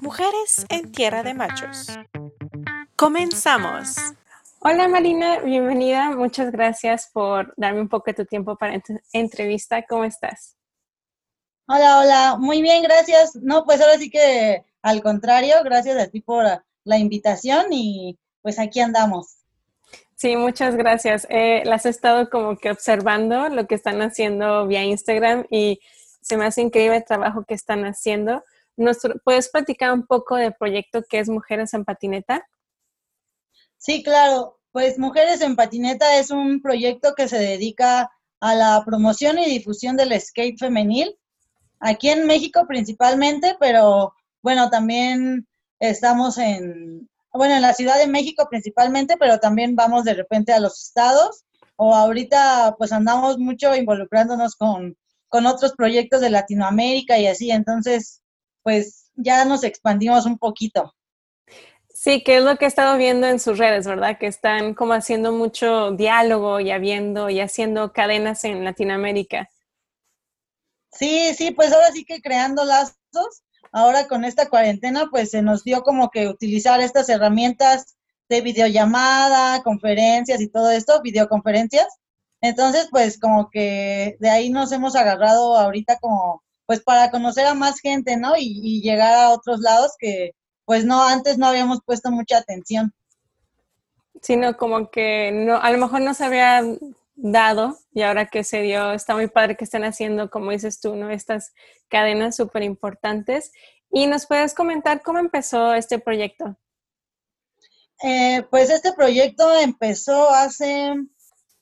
Mujeres en Tierra de Machos. Comenzamos. Hola Marina, bienvenida. Muchas gracias por darme un poco de tu tiempo para esta entrevista. ¿Cómo estás? Hola, hola. Muy bien, gracias. No, pues ahora sí que al contrario, gracias a ti por la invitación y pues aquí andamos. Sí, muchas gracias. Eh, las he estado como que observando lo que están haciendo vía Instagram y se me hace increíble el trabajo que están haciendo. ¿Puedes platicar un poco del proyecto que es Mujeres en Patineta? Sí, claro. Pues Mujeres en Patineta es un proyecto que se dedica a la promoción y difusión del skate femenil, aquí en México principalmente, pero bueno, también estamos en, bueno, en la Ciudad de México principalmente, pero también vamos de repente a los estados o ahorita pues andamos mucho involucrándonos con, con otros proyectos de Latinoamérica y así, entonces pues ya nos expandimos un poquito. Sí, que es lo que he estado viendo en sus redes, ¿verdad? Que están como haciendo mucho diálogo y habiendo y haciendo cadenas en Latinoamérica. Sí, sí, pues ahora sí que creando lazos ahora con esta cuarentena, pues se nos dio como que utilizar estas herramientas de videollamada, conferencias y todo esto, videoconferencias. Entonces, pues como que de ahí nos hemos agarrado ahorita como, pues para conocer a más gente, ¿no? Y, y llegar a otros lados que, pues no, antes no habíamos puesto mucha atención. Sino como que no, a lo mejor no se había dado y ahora que se dio, está muy padre que estén haciendo, como dices tú, ¿no? Estas cadenas súper importantes. ¿Y nos puedes comentar cómo empezó este proyecto? Eh, pues este proyecto empezó hace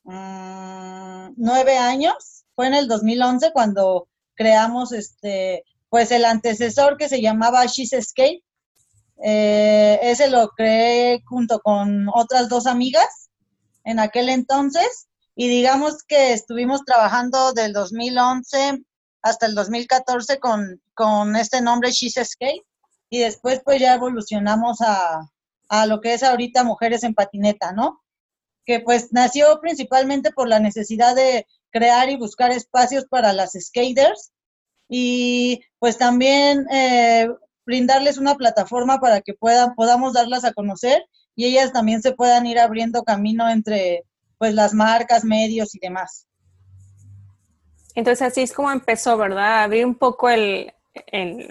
mm, nueve años, fue en el 2011 cuando creamos este, pues el antecesor que se llamaba She's Skate. Eh, ese lo creé junto con otras dos amigas en aquel entonces y digamos que estuvimos trabajando del 2011 hasta el 2014 con, con este nombre She's Skate y después pues ya evolucionamos a, a lo que es ahorita Mujeres en Patineta, ¿no? Que pues nació principalmente por la necesidad de crear y buscar espacios para las skaters y pues también eh, brindarles una plataforma para que puedan, podamos darlas a conocer y ellas también se puedan ir abriendo camino entre pues las marcas, medios y demás. Entonces así es como empezó, ¿verdad? Abrir un poco el,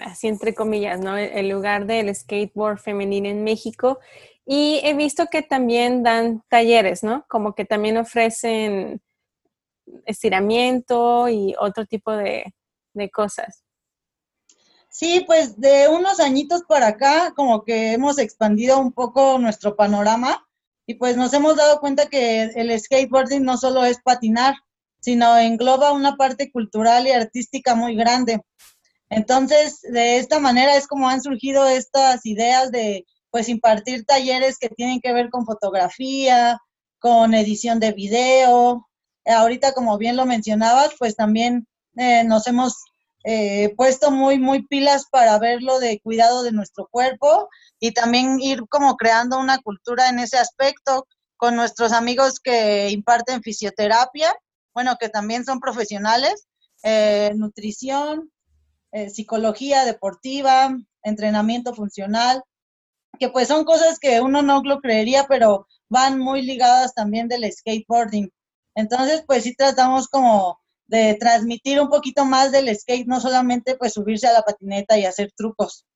así entre comillas, ¿no? El, lugar del skateboard femenino en México. Y he visto que también dan talleres, ¿no? Como que también ofrecen estiramiento y otro tipo de, de cosas. Sí, pues de unos añitos para acá, como que hemos expandido un poco nuestro panorama y pues nos hemos dado cuenta que el skateboarding no solo es patinar, sino engloba una parte cultural y artística muy grande. Entonces, de esta manera es como han surgido estas ideas de pues impartir talleres que tienen que ver con fotografía, con edición de video. Ahorita, como bien lo mencionabas, pues también eh, nos hemos eh, puesto muy, muy pilas para verlo de cuidado de nuestro cuerpo y también ir como creando una cultura en ese aspecto con nuestros amigos que imparten fisioterapia, bueno, que también son profesionales, eh, nutrición, eh, psicología deportiva, entrenamiento funcional, que pues son cosas que uno no lo creería, pero van muy ligadas también del skateboarding. Entonces, pues sí tratamos como de transmitir un poquito más del skate, no solamente pues subirse a la patineta y hacer trucos.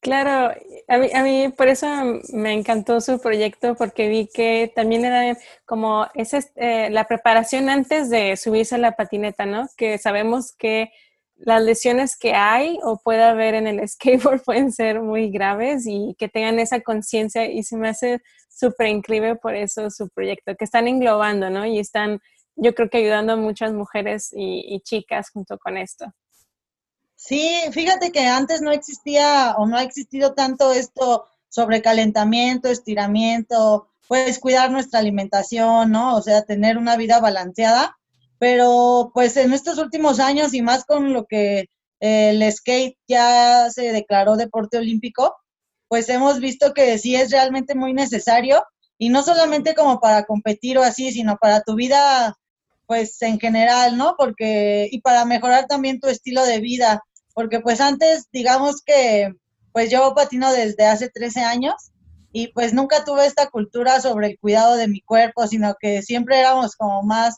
Claro, a mí, a mí por eso me encantó su proyecto porque vi que también era como esa, eh, la preparación antes de subirse a la patineta, ¿no? Que sabemos que las lesiones que hay o puede haber en el skateboard pueden ser muy graves y que tengan esa conciencia y se me hace súper increíble por eso su proyecto, que están englobando, ¿no? Y están yo creo que ayudando a muchas mujeres y, chicas junto con esto. Sí, fíjate que antes no existía o no ha existido tanto esto sobre calentamiento, estiramiento, pues cuidar nuestra alimentación, ¿no? O sea, tener una vida balanceada. Pero pues en estos últimos años y más con lo que eh, el skate ya se declaró deporte olímpico, pues hemos visto que sí es realmente muy necesario y no solamente como para competir o así, sino para tu vida pues en general, ¿no? Porque, y para mejorar también tu estilo de vida, porque pues antes, digamos que pues yo patino desde hace 13 años y pues nunca tuve esta cultura sobre el cuidado de mi cuerpo, sino que siempre éramos como más,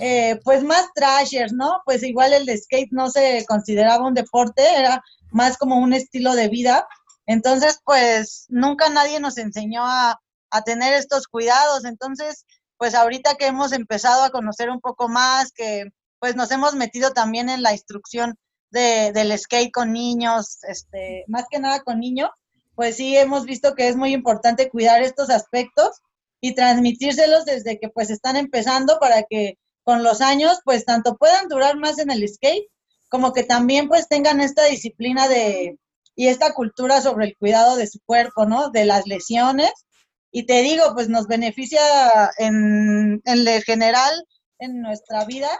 eh, pues más trashers, ¿no? Pues igual el skate no se consideraba un deporte, era más como un estilo de vida. Entonces, pues nunca nadie nos enseñó a, a tener estos cuidados. Entonces, pues ahorita que hemos empezado a conocer un poco más, que pues nos hemos metido también en la instrucción de, del skate con niños, este, más que nada con niños, pues sí hemos visto que es muy importante cuidar estos aspectos y transmitírselos desde que pues están empezando para que con los años pues tanto puedan durar más en el skate como que también pues tengan esta disciplina de y esta cultura sobre el cuidado de su cuerpo, ¿no? De las lesiones. Y te digo, pues nos beneficia en, en general en nuestra vida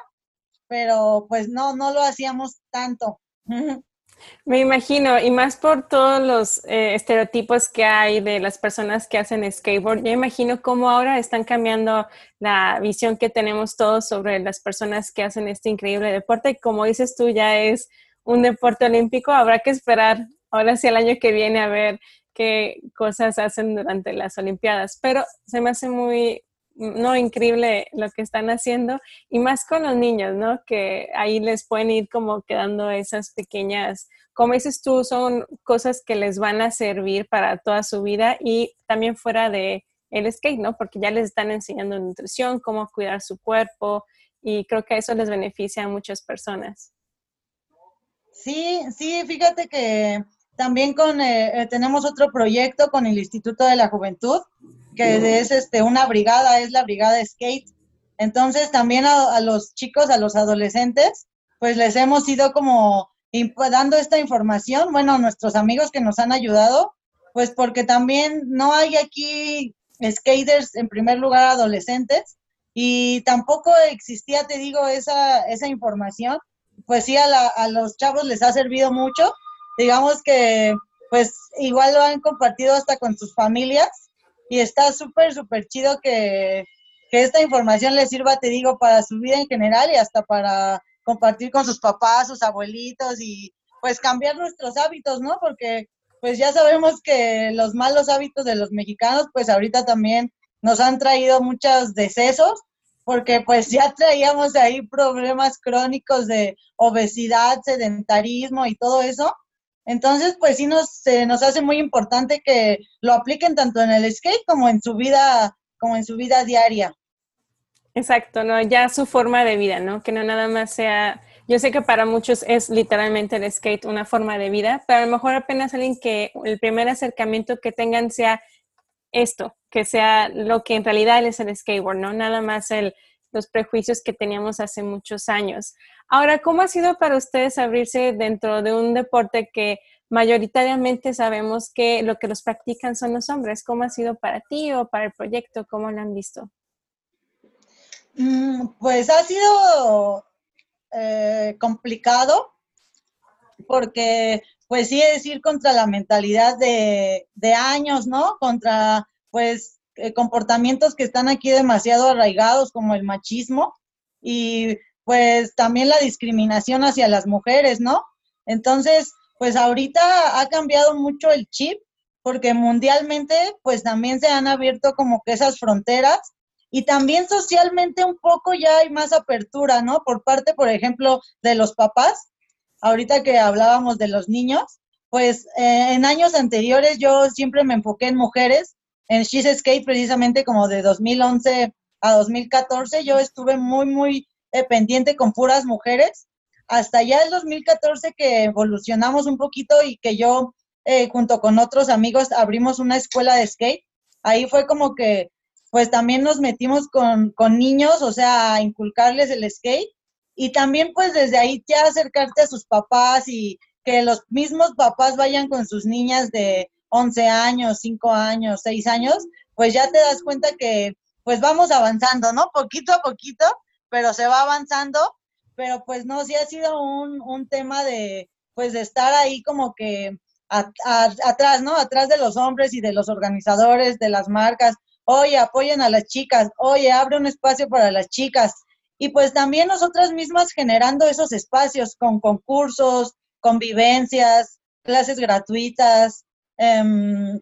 pero pues no, no lo hacíamos tanto. Me imagino, y más por todos los eh, estereotipos que hay de las personas que hacen skateboard, yo imagino cómo ahora están cambiando la visión que tenemos todos sobre las personas que hacen este increíble deporte. Como dices tú, ya es un deporte olímpico, habrá que esperar ahora sí el año que viene a ver qué cosas hacen durante las Olimpiadas. Pero se me hace muy, no, increíble lo que están haciendo y más con los niños, ¿no? Que ahí les pueden ir como quedando esas pequeñas, como dices tú, son cosas que les van a servir para toda su vida y también fuera de el skate, ¿no? Porque ya les están enseñando nutrición, cómo cuidar su cuerpo y creo que eso les beneficia a muchas personas. Sí, sí, fíjate que también con, eh, eh, tenemos otro proyecto con el Instituto de la Juventud que es este, una brigada, es la brigada skate. Entonces también a, los chicos, a los adolescentes, pues les hemos ido como dando esta información, bueno, nuestros amigos que nos han ayudado, pues porque también no hay aquí skaters en primer lugar adolescentes y tampoco existía, te digo, esa, esa información, pues sí a, a los chavos les ha servido mucho, digamos que pues igual lo han compartido hasta con sus familias y está súper, súper chido que, esta información les sirva, te digo, para su vida en general y hasta para compartir con sus papás, sus abuelitos y pues cambiar nuestros hábitos, ¿no? Porque pues ya sabemos que los malos hábitos de los mexicanos pues ahorita también nos han traído muchos decesos porque pues ya traíamos ahí problemas crónicos de obesidad, sedentarismo y todo eso. Entonces, pues sí nos, nos hace muy importante que lo apliquen tanto en el skate como en su vida, como en su vida diaria. Exacto, ¿no? Ya su forma de vida, ¿no? Que no nada más sea, yo sé que para muchos es literalmente el skate una forma de vida, pero a lo mejor apenas alguien que el primer acercamiento que tengan sea esto, que sea lo que en realidad es el skateboard, ¿no? Nada más el, los prejuicios que teníamos hace muchos años. Ahora, ¿cómo ha sido para ustedes abrirse dentro de un deporte que mayoritariamente sabemos que lo que los practican son los hombres? ¿Cómo ha sido para ti o para el proyecto? ¿Cómo lo han visto? Mm, pues ha sido eh, complicado porque pues sí es ir contra la mentalidad de, de años, ¿no? Contra pues comportamientos que están aquí demasiado arraigados como el machismo y pues también la discriminación hacia las mujeres, ¿no? Entonces, pues ahorita ha cambiado mucho el chip porque mundialmente pues también se han abierto como que esas fronteras y también socialmente un poco ya hay más apertura, ¿no? Por parte, por ejemplo, de los papás. Ahorita que hablábamos de los niños, pues eh, en años anteriores yo siempre me enfoqué en mujeres. En She's Skate precisamente como de 2011 a 2014 yo estuve muy, muy pendiente con puras mujeres, hasta ya el 2014 que evolucionamos un poquito y que yo eh, junto con otros amigos abrimos una escuela de skate, ahí fue como que pues también nos metimos con, con niños, o sea, a inculcarles el skate. Y también pues desde ahí ya acercarte a sus papás y que los mismos papás vayan con sus niñas de 11 años, 5 años, 6 años, pues ya te das cuenta que pues vamos avanzando, ¿no? Poquito a poquito pero se va avanzando, pero pues no, sí ha sido un, un tema de, pues de estar ahí como que atrás, ¿no? Atrás de los hombres y de los organizadores, de las marcas, oye, apoyen a las chicas, oye, abre un espacio para las chicas. Y pues también nosotras mismas generando esos espacios con concursos, convivencias, clases gratuitas, em,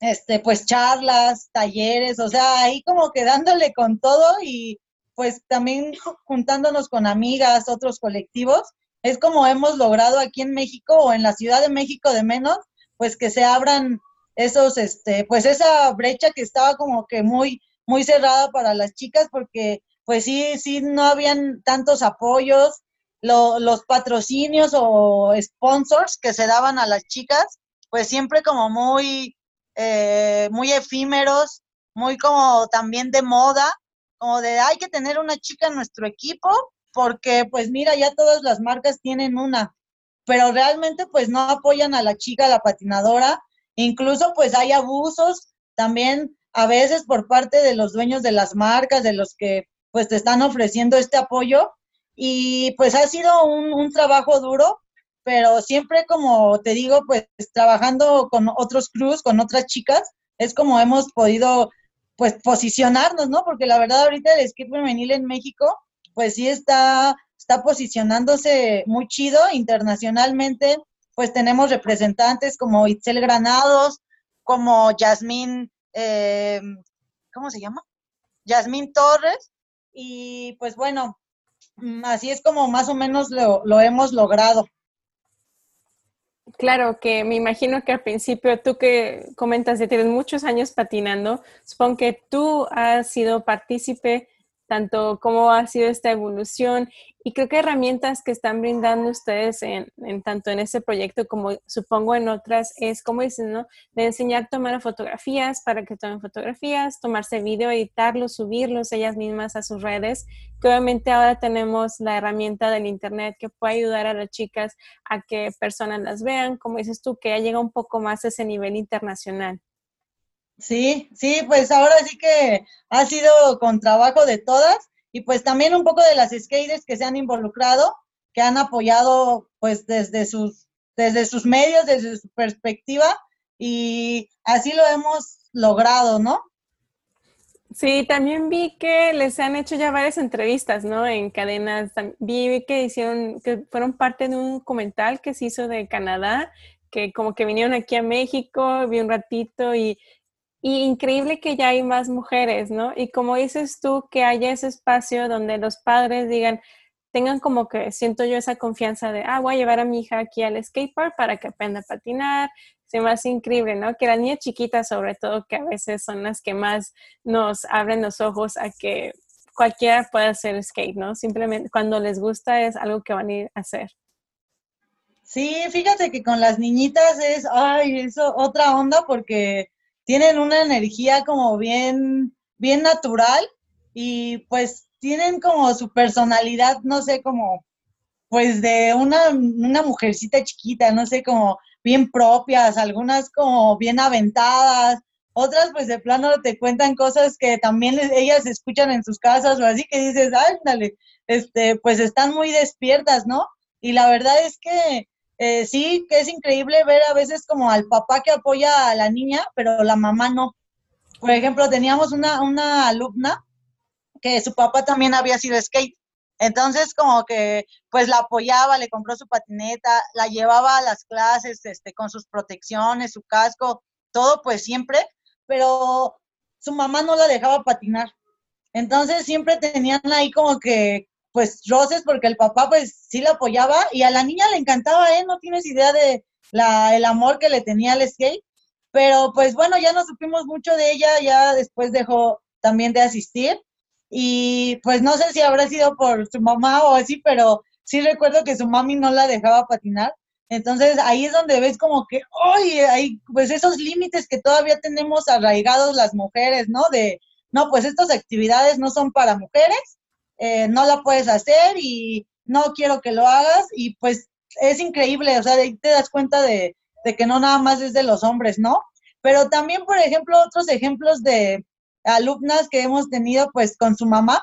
este, pues charlas, talleres, o sea, ahí como que dándole con todo y pues también juntándonos con amigas, otros colectivos, es como hemos logrado aquí en México o en la Ciudad de México de menos, pues que se abran esos, este, pues esa brecha que estaba como que muy, muy cerrada para las chicas, porque pues sí, sí, no habían tantos apoyos, los patrocinios o sponsors que se daban a las chicas, pues siempre como muy, eh, muy efímeros, muy como también de moda, como de hay que tener una chica en nuestro equipo, porque pues mira, ya todas las marcas tienen una, pero realmente pues no apoyan a la chica, a la patinadora, incluso pues hay abusos también a veces por parte de los dueños de las marcas, de los que pues te están ofreciendo este apoyo. Y pues ha sido un, un trabajo duro, pero siempre como te digo, pues trabajando con otros crews, con otras chicas, es como hemos podido pues posicionarnos, ¿no? Porque la verdad ahorita el skate femenil en México pues sí está, está posicionándose muy chido internacionalmente, pues tenemos representantes como Itzel Granados, como Yasmín, eh, ¿cómo se llama? Yasmín Torres, y pues bueno, mm, así es como más o menos lo, lo hemos logrado. Claro, que me imagino que al principio tú que comentas que tienes muchos años patinando, supongo que tú has sido partícipe tanto cómo ha sido esta evolución y creo que herramientas que están brindando ustedes en, tanto en ese proyecto como supongo en otras es, como dicen, ¿no? De enseñar a tomar fotografías para que tomen fotografías, tomarse video, editarlos, subirlos ellas mismas a sus redes, que obviamente ahora tenemos la herramienta del internet que puede ayudar a las chicas a que personas las vean, como dices tú, que ya llega un poco más a ese nivel internacional. Sí, sí, pues ahora sí que ha sido con trabajo de todas y pues también un poco de las skaters que se han involucrado, que han apoyado pues desde sus, desde sus medios, desde su perspectiva y así lo hemos logrado, ¿no? Sí, también vi que les han hecho ya varias entrevistas, ¿no? En cadenas. Vi que hicieron, que fueron parte de un documental que se hizo de Canadá, que como que vinieron aquí a México, vi un ratito y y increíble que ya hay más mujeres, ¿no? Y como dices tú, que haya ese espacio donde los padres digan, tengan como que siento yo esa confianza de, ah, voy a llevar a mi hija aquí al skatepark para que aprenda a patinar. Se me hace increíble, ¿no? Que las niñas chiquitas, sobre todo, que a veces son las que más nos abren los ojos a que cualquiera pueda hacer skate, ¿no? Simplemente cuando les gusta es algo que van a ir a hacer. Sí, fíjate que con las niñitas es, ay, eso otra onda porque tienen una energía como bien, bien natural y pues tienen como su personalidad, no sé, como pues de una, una mujercita chiquita, no sé, como bien propias, algunas como bien aventadas, otras pues de plano te cuentan cosas que también ellas escuchan en sus casas o así que dices, ándale, este, pues están muy despiertas, ¿no? Y la verdad es que eh, sí, que es increíble ver a veces como al papá que apoya a la niña, pero la mamá no. Por ejemplo, teníamos una, alumna que su papá también había sido skate. Entonces, como que, pues la apoyaba, le compró su patineta, la llevaba a las clases, este, con sus protecciones, su casco, todo, pues siempre, pero su mamá no la dejaba patinar. Entonces, siempre tenían ahí como que pues roces porque el papá pues sí la apoyaba y a la niña le encantaba, ¿eh? No tienes idea de el amor que le tenía al skate. Pero pues bueno, ya no supimos mucho de ella, ya después dejó también de asistir. Y pues no sé si habrá sido por su mamá o así, pero sí recuerdo que su mami no la dejaba patinar. Entonces ahí es donde ves como que, oye, hay pues esos límites que todavía tenemos arraigados las mujeres, ¿no? De, no, pues estas actividades no son para mujeres eh, no la puedes hacer y no quiero que lo hagas y pues es increíble, o sea, ahí te das cuenta de, que no nada más es de los hombres, ¿no? Pero también, por ejemplo, otros ejemplos de alumnas que hemos tenido pues con su mamá,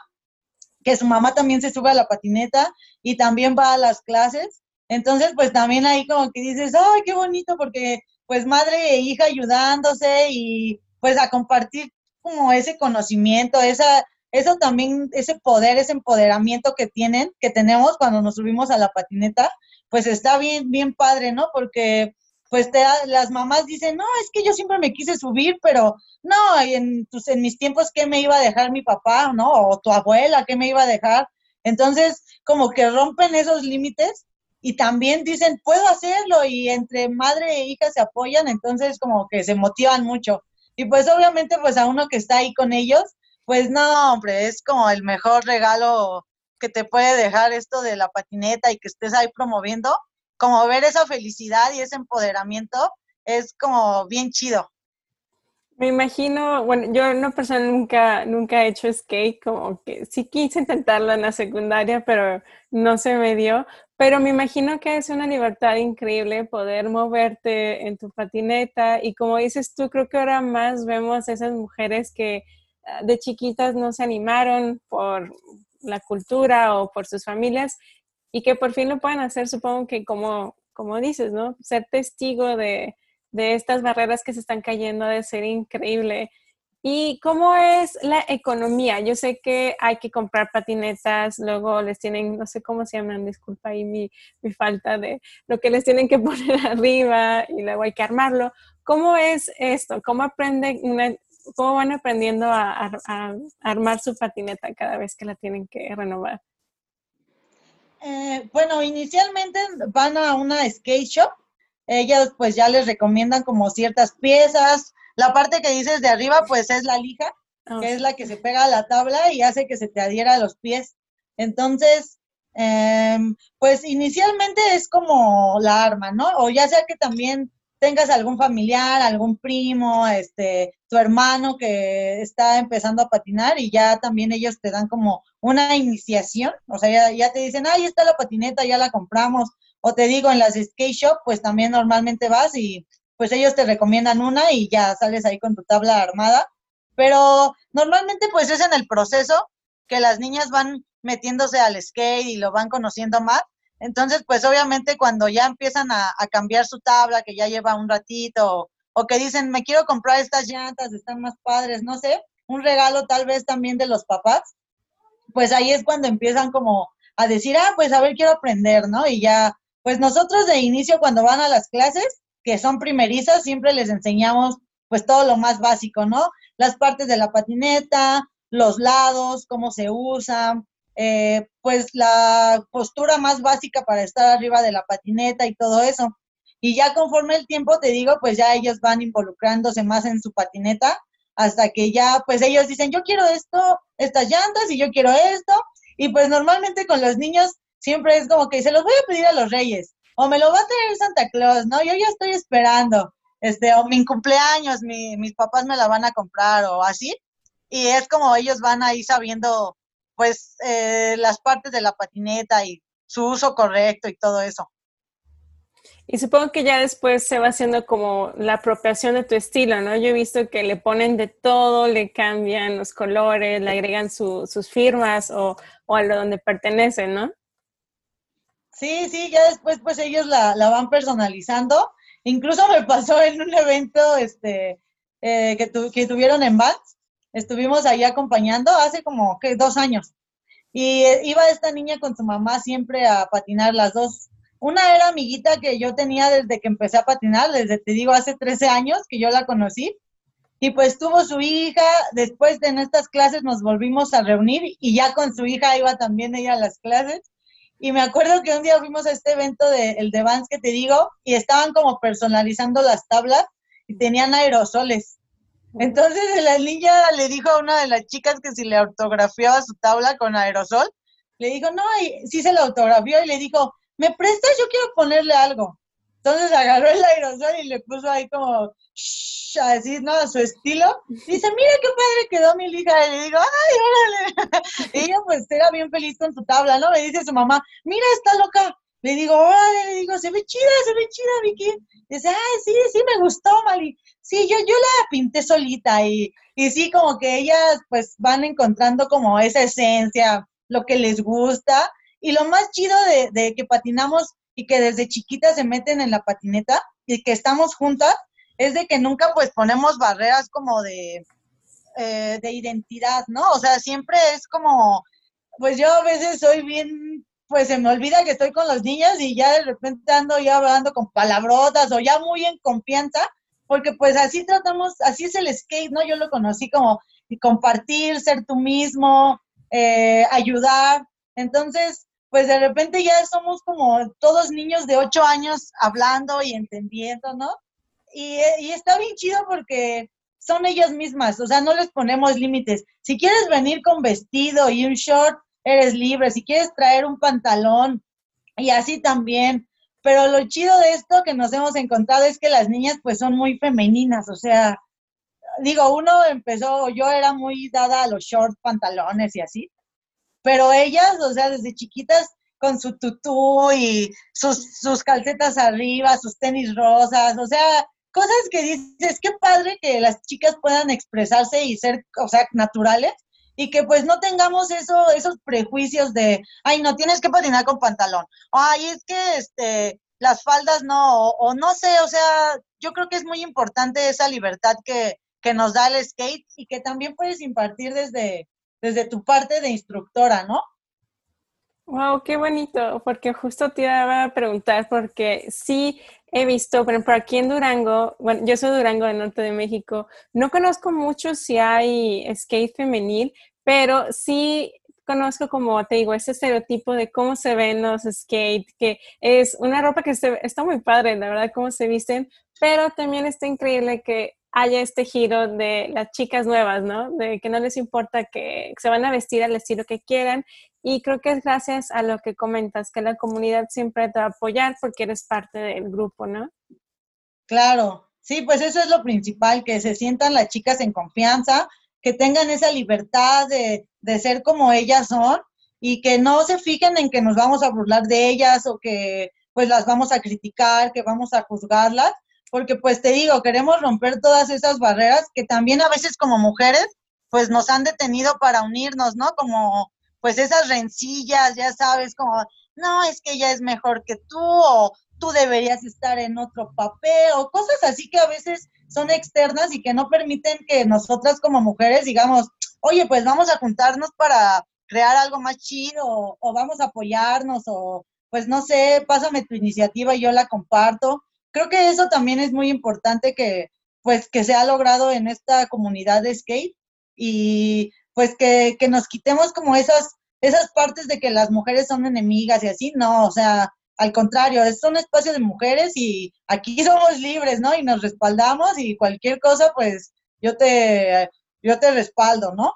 que su mamá también se sube a la patineta y también va a las clases. Entonces, pues también ahí como que dices, ay, qué bonito, porque pues madre e hija ayudándose y pues a compartir como ese conocimiento, esa, eso también, ese poder, ese empoderamiento que tienen, que tenemos cuando nos subimos a la patineta, pues está bien, bien padre, ¿no? Porque pues te, las mamás dicen, no, es que yo siempre me quise subir, pero no, en, tus, en mis tiempos, ¿qué me iba a dejar mi papá, no? O tu abuela, ¿qué me iba a dejar? Entonces, como que rompen esos límites y también dicen, puedo hacerlo, y entre madre e hija se apoyan, entonces como que se motivan mucho. Y pues obviamente, pues a uno que está ahí con ellos, pues no, hombre, es como el mejor regalo que te puede dejar esto de la patineta y que estés ahí promoviendo, como ver esa felicidad y ese empoderamiento es como bien chido. Me imagino, bueno, yo no persona nunca, nunca he hecho skate, como que sí quise intentarlo en la secundaria, pero no se me dio. Pero me imagino que es una libertad increíble poder moverte en tu patineta y como dices tú, creo que ahora más vemos esas mujeres que de chiquitas no se animaron por la cultura o por sus familias y que por fin lo pueden hacer, supongo que como, como dices, ¿no? Ser testigo de, de estas barreras que se están cayendo de ser increíble. ¿Y cómo es la economía? Yo sé que hay que comprar patinetas, luego les tienen, no sé cómo se llaman, disculpa ahí mi, mi falta de lo que les tienen que poner arriba y luego hay que armarlo. ¿Cómo es esto? ¿Cómo aprenden una, cómo van aprendiendo a, a, armar su patineta cada vez que la tienen que renovar? Eh, bueno, inicialmente van a una skate shop ellas pues ya les recomiendan como ciertas piezas. La parte que dices de arriba pues es la lija, que ah. es la que se pega a la tabla y hace que se te adhiera a los pies. Entonces, em, pues inicialmente es como la arma, ¿no? O ya sea que también tengas algún familiar, algún primo, este, tu hermano que está empezando a patinar y ya también ellos te dan como una iniciación, o sea, ya, te dicen, ahí está la patineta, ya la compramos, o te digo, en las skate shop, pues también normalmente vas y pues ellos te recomiendan una y ya sales ahí con tu tabla armada. Pero normalmente pues es en el proceso que las niñas van metiéndose al skate y lo van conociendo más. Entonces, pues obviamente cuando ya empiezan a, cambiar su tabla, que ya lleva un ratito, o, que dicen, me quiero comprar estas llantas, están más padres, no sé, un regalo tal vez también de los papás, pues ahí es cuando empiezan como a decir, ah, pues a ver, quiero aprender, ¿no? Y ya pues nosotros de inicio cuando van a las clases, que son primerizas, siempre les enseñamos pues todo lo más básico, ¿no? Las partes de la patineta, los lados, cómo se usan, eh, pues la postura más básica para estar arriba de la patineta y todo eso. Y ya conforme el tiempo, te digo, pues ya ellos van involucrándose más en su patineta hasta que ya, pues ellos dicen, yo quiero esto, estas llantas y yo quiero esto. Y pues normalmente con los niños siempre es como que se los voy a pedir a los reyes, o me lo va a traer Santa Claus, ¿no? Yo ya estoy esperando, este, o mi cumpleaños, mi, mis papás me la van a comprar, o así, y es como ellos van ahí sabiendo, pues, eh, las partes de la patineta y su uso correcto y todo eso. Y supongo que ya después se va haciendo como la apropiación de tu estilo, ¿no? Yo he visto que le ponen de todo, le cambian los colores, le agregan sus firmas o, o a lo donde pertenecen, ¿no? Sí, sí, ya después pues ellos la, van personalizando. Incluso me pasó en un evento este, eh, que, que tuvieron en Vans. Estuvimos ahí acompañando hace como que dos años. Y eh, iba esta niña con su mamá siempre a patinar las dos. Una era amiguita que yo tenía desde que empecé a patinar, desde te digo hace 13 años que yo la conocí. Y pues tuvo su hija, después de en estas clases nos volvimos a reunir y ya con su hija iba también ella a las clases. Y me acuerdo que un día fuimos a este evento de el de Vans que te digo y estaban como personalizando las tablas y tenían aerosoles. Entonces la niña le dijo a una de las chicas que si le autografiaba su tabla con aerosol, le dijo, no, y sí se la autografió y le dijo, ¿me prestas? Yo quiero ponerle algo. Entonces agarró el aerosol y le puso ahí como, shh, así, ¿no? A su estilo. dice, mira qué padre quedó mi hija. Y le digo, ay, órale. y ella pues era bien feliz con su tabla, ¿no? Me dice su mamá, mira, está loca. Le digo, órale, le digo, se ve chida, se ve chida, Vicky. Dice, ay, sí, sí, me gustó, Mali. Sí, yo, yo la pinté solita y, y sí, como que ellas pues van encontrando como esa esencia, lo que les gusta. Y lo más chido de, de que patinamos y que desde chiquitas se meten en la patineta y que estamos juntas, es de que nunca pues ponemos barreras como de, eh, de identidad, ¿no? O sea, siempre es como, pues yo a veces soy bien pues se me olvida que estoy con los niños y ya de repente ando ya hablando con palabrotas o ya muy en confianza, porque pues así tratamos, así es el skate, ¿no? Yo lo conocí como compartir, ser tú mismo, eh, ayudar. Entonces, pues de repente ya somos como todos niños de ocho años hablando y entendiendo, ¿no? Y, y está bien chido porque son ellas mismas, o sea, no les ponemos límites. Si quieres venir con vestido y un short, eres libre. Si quieres traer un pantalón y así también. Pero lo chido de esto que nos hemos encontrado es que las niñas pues son muy femeninas, o sea, digo, uno empezó, yo era muy dada a los short pantalones y así, pero ellas, o sea, desde chiquitas con su tutú y sus, sus calcetas arriba, sus tenis rosas, o sea, cosas que dices, qué padre que las chicas puedan expresarse y ser, o sea, naturales y que pues no tengamos eso, esos prejuicios de, ay, no tienes que patinar con pantalón, ay, es que este, las faldas no, o, no sé, o sea, yo creo que es muy importante esa libertad que, que nos da el skate y que también puedes impartir desde, desde tu parte de instructora, ¿no? Wow, qué bonito, porque justo te iba a preguntar, porque sí he visto, por ejemplo, aquí en Durango, bueno, yo soy Durango del norte de México, no conozco mucho si hay skate femenil, pero sí conozco como te digo, ese estereotipo de cómo se ven los skate, que es una ropa que está muy padre, la verdad, cómo se visten, pero también está increíble que haya este giro de las chicas nuevas, ¿no? De que no les importa que se van a vestir al estilo que quieran. Y creo que es gracias a lo que comentas, que la comunidad siempre te va a apoyar porque eres parte del grupo, ¿no? Claro, sí, pues eso es lo principal, que se sientan las chicas en confianza, que tengan esa libertad de, de ser como ellas son y que no se fijen en que nos vamos a burlar de ellas o que pues las vamos a criticar, que vamos a juzgarlas, porque pues te digo, queremos romper todas esas barreras que también a veces como mujeres pues nos han detenido para unirnos, ¿no? Como pues esas rencillas, ya sabes, como, no, es que ella es mejor que tú o tú deberías estar en otro papel o cosas así que a veces son externas y que no permiten que nosotras como mujeres digamos, oye, pues vamos a juntarnos para crear algo más chido o, o vamos a apoyarnos o pues no sé, pásame tu iniciativa y yo la comparto creo que eso también es muy importante que, pues, que se ha logrado en esta comunidad de skate y pues que, que nos quitemos como esas, esas partes de que las mujeres son enemigas y así, no, o sea, al contrario, es un espacio de mujeres y aquí somos libres, ¿no? Y nos respaldamos y cualquier cosa, pues yo te, yo te respaldo, ¿no?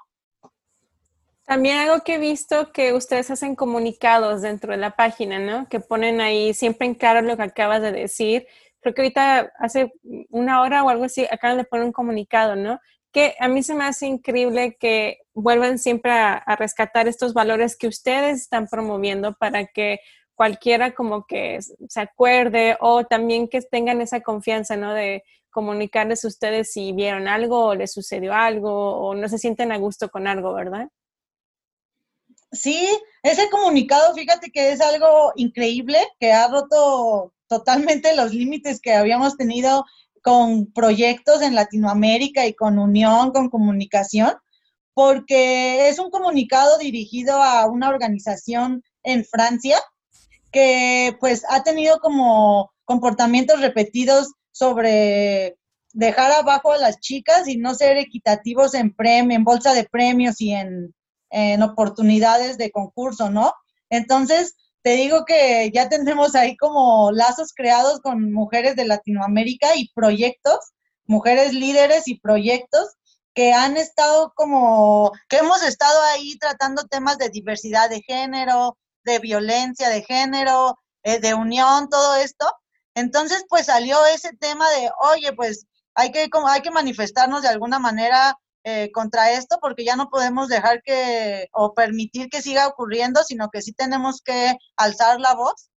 También algo que he visto que ustedes hacen comunicados dentro de la página, ¿no? Que ponen ahí siempre en claro lo que acabas de decir creo que ahorita hace una hora o algo así acaban de poner un comunicado, ¿no? Que a mí se me hace increíble que vuelvan siempre a, rescatar estos valores que ustedes están promoviendo para que cualquiera como que se acuerde o también que tengan esa confianza, ¿no? De comunicarles a ustedes si vieron algo o les sucedió algo o no se sienten a gusto con algo, ¿verdad? Sí, ese comunicado, fíjate que es algo increíble, que ha roto totalmente los límites que habíamos tenido con proyectos en Latinoamérica y con unión, con comunicación, porque es un comunicado dirigido a una organización en Francia que pues ha tenido como comportamientos repetidos sobre dejar abajo a las chicas y no ser equitativos en premio, en bolsa de premios y en, en oportunidades de concurso, ¿no? Entonces, te digo que ya tenemos ahí como lazos creados con mujeres de Latinoamérica y proyectos, mujeres líderes y proyectos que han estado como, que hemos estado ahí tratando temas de diversidad de género, de violencia de género, eh, de unión, todo esto. Entonces, pues salió ese tema de, oye, pues hay que, como, hay que manifestarnos de alguna manera eh, contra esto porque ya no podemos dejar que o permitir que siga ocurriendo, sino que sí tenemos que alzar la voz.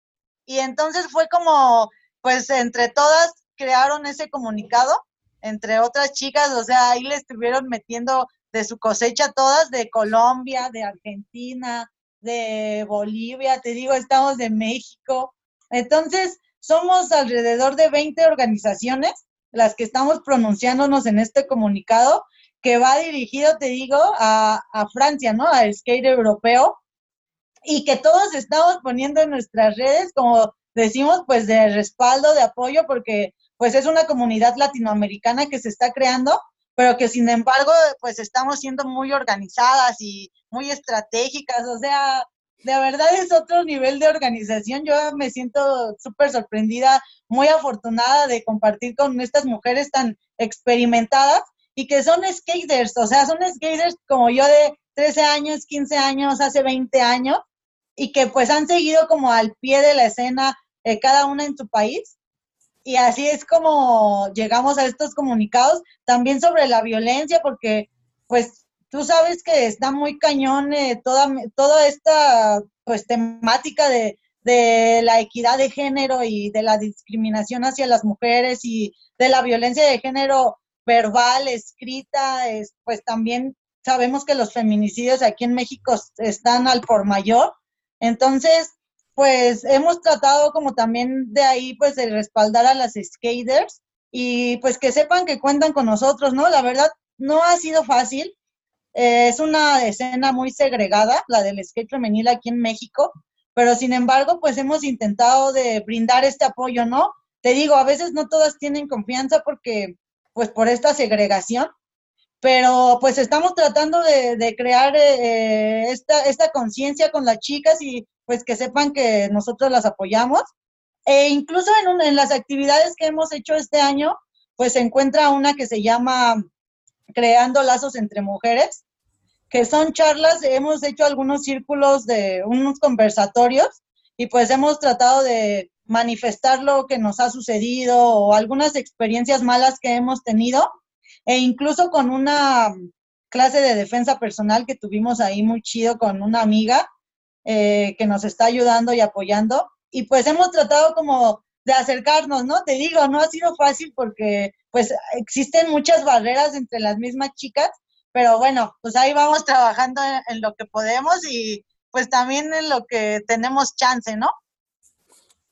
Y entonces fue como, pues entre todas crearon ese comunicado, entre otras chicas, o sea, ahí le estuvieron metiendo de su cosecha todas, de Colombia, de Argentina, de Bolivia, te digo, estamos de México. Entonces, somos alrededor de 20 organizaciones las que estamos pronunciándonos en este comunicado que va dirigido, te digo, a, Francia, ¿no? Al skate europeo. y que todos estamos poniendo en nuestras redes, como decimos, pues de respaldo, de apoyo, porque pues es una comunidad latinoamericana que se está creando, pero que sin embargo, pues estamos siendo muy organizadas y muy estratégicas, o sea, de verdad es otro nivel de organización. Yo me siento súper sorprendida, muy afortunada de compartir con estas mujeres tan experimentadas y que son skaters, o sea, son skaters como yo de 13 años, 15 años, hace 20 años, y que pues han seguido como al pie de la escena eh, cada una en su país. Y así es como llegamos a estos comunicados, también sobre la violencia, porque pues tú sabes que está muy cañón eh, toda, toda esta pues temática de, de la equidad de género y de la discriminación hacia las mujeres y de la violencia de género verbal, escrita, es, pues también sabemos que los feminicidios aquí en México están al por mayor. Entonces, pues hemos tratado como también de ahí, pues de respaldar a las skaters y pues que sepan que cuentan con nosotros, ¿no? La verdad, no ha sido fácil. Eh, es una escena muy segregada, la del skate femenil aquí en México, pero sin embargo, pues hemos intentado de brindar este apoyo, ¿no? Te digo, a veces no todas tienen confianza porque pues por esta segregación, pero pues estamos tratando de, crear eh, esta, esta conciencia con las chicas y pues que sepan que nosotros las apoyamos. E incluso en, en las actividades que hemos hecho este año, pues se encuentra una que se llama Creando Lazos entre Mujeres, que son charlas, hemos hecho algunos círculos de unos conversatorios y pues hemos tratado de manifestar lo que nos ha sucedido o algunas experiencias malas que hemos tenido e incluso con una clase de defensa personal que tuvimos ahí muy chido con una amiga eh, que nos está ayudando y apoyando y pues hemos tratado como de acercarnos, ¿no? Te digo, no ha sido fácil porque pues existen muchas barreras entre las mismas chicas, pero bueno, pues ahí vamos trabajando en lo que podemos y pues también en lo que tenemos chance, ¿no?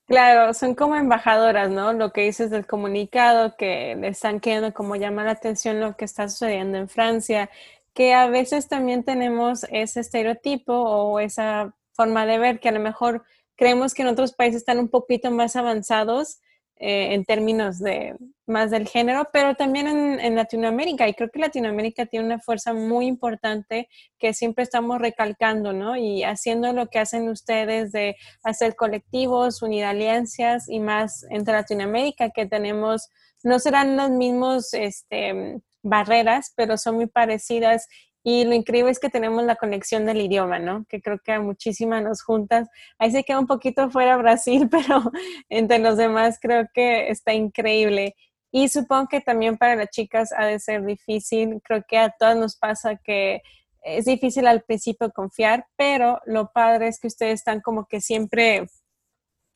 Claro, son como embajadoras, ¿no? Lo que dices del comunicado, que le están queriendo como llamar la atención lo que está sucediendo en Francia, que a veces también tenemos ese estereotipo o esa forma de ver que a lo mejor creemos que en otros países están un poquito más avanzados eh, en términos de más del género, pero también en, Latinoamérica. Y creo que Latinoamérica tiene una fuerza muy importante que siempre estamos recalcando, ¿no? Y haciendo lo que hacen ustedes de hacer colectivos, unir alianzas y más entre Latinoamérica, que tenemos, no serán los mismos este, barreras, pero son muy parecidas y lo increíble es que tenemos la conexión del idioma, ¿no? Que creo que a muchísimas nos juntas. Ahí se queda un poquito fuera Brasil, pero entre los demás creo que está increíble. Y supongo que también para las chicas ha de ser difícil. Creo que a todas nos pasa que es difícil al principio confiar, pero lo padre es que ustedes están como que siempre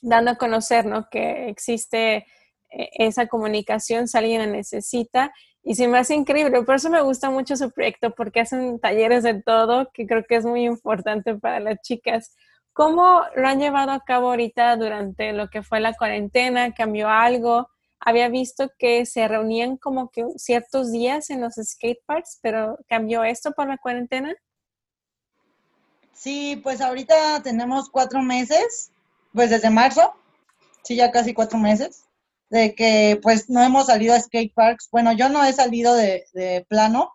dando a conocer, ¿no? Que existe eh, esa comunicación, si alguien la necesita y se me hace increíble. Por eso me gusta mucho su proyecto, porque hacen talleres de todo, que creo que es muy importante para las chicas. ¿Cómo lo han llevado a cabo ahorita durante lo que fue la cuarentena? ¿Cambió algo? Había visto que se reunían como que ciertos días en los skate parks, pero ¿cambió esto por la cuarentena? Sí, pues ahorita tenemos cuatro meses, pues desde marzo, sí, ya casi cuatro meses de que pues no hemos salido a skate parks. Bueno, yo no he salido de, plano,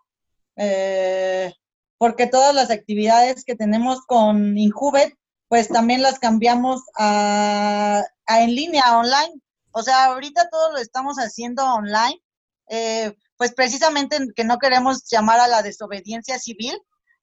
eh, porque todas las actividades que tenemos con Injubet, pues también las cambiamos a, en línea, online. O sea, ahorita todo lo estamos haciendo online, eh, pues precisamente que no queremos llamar a la desobediencia civil,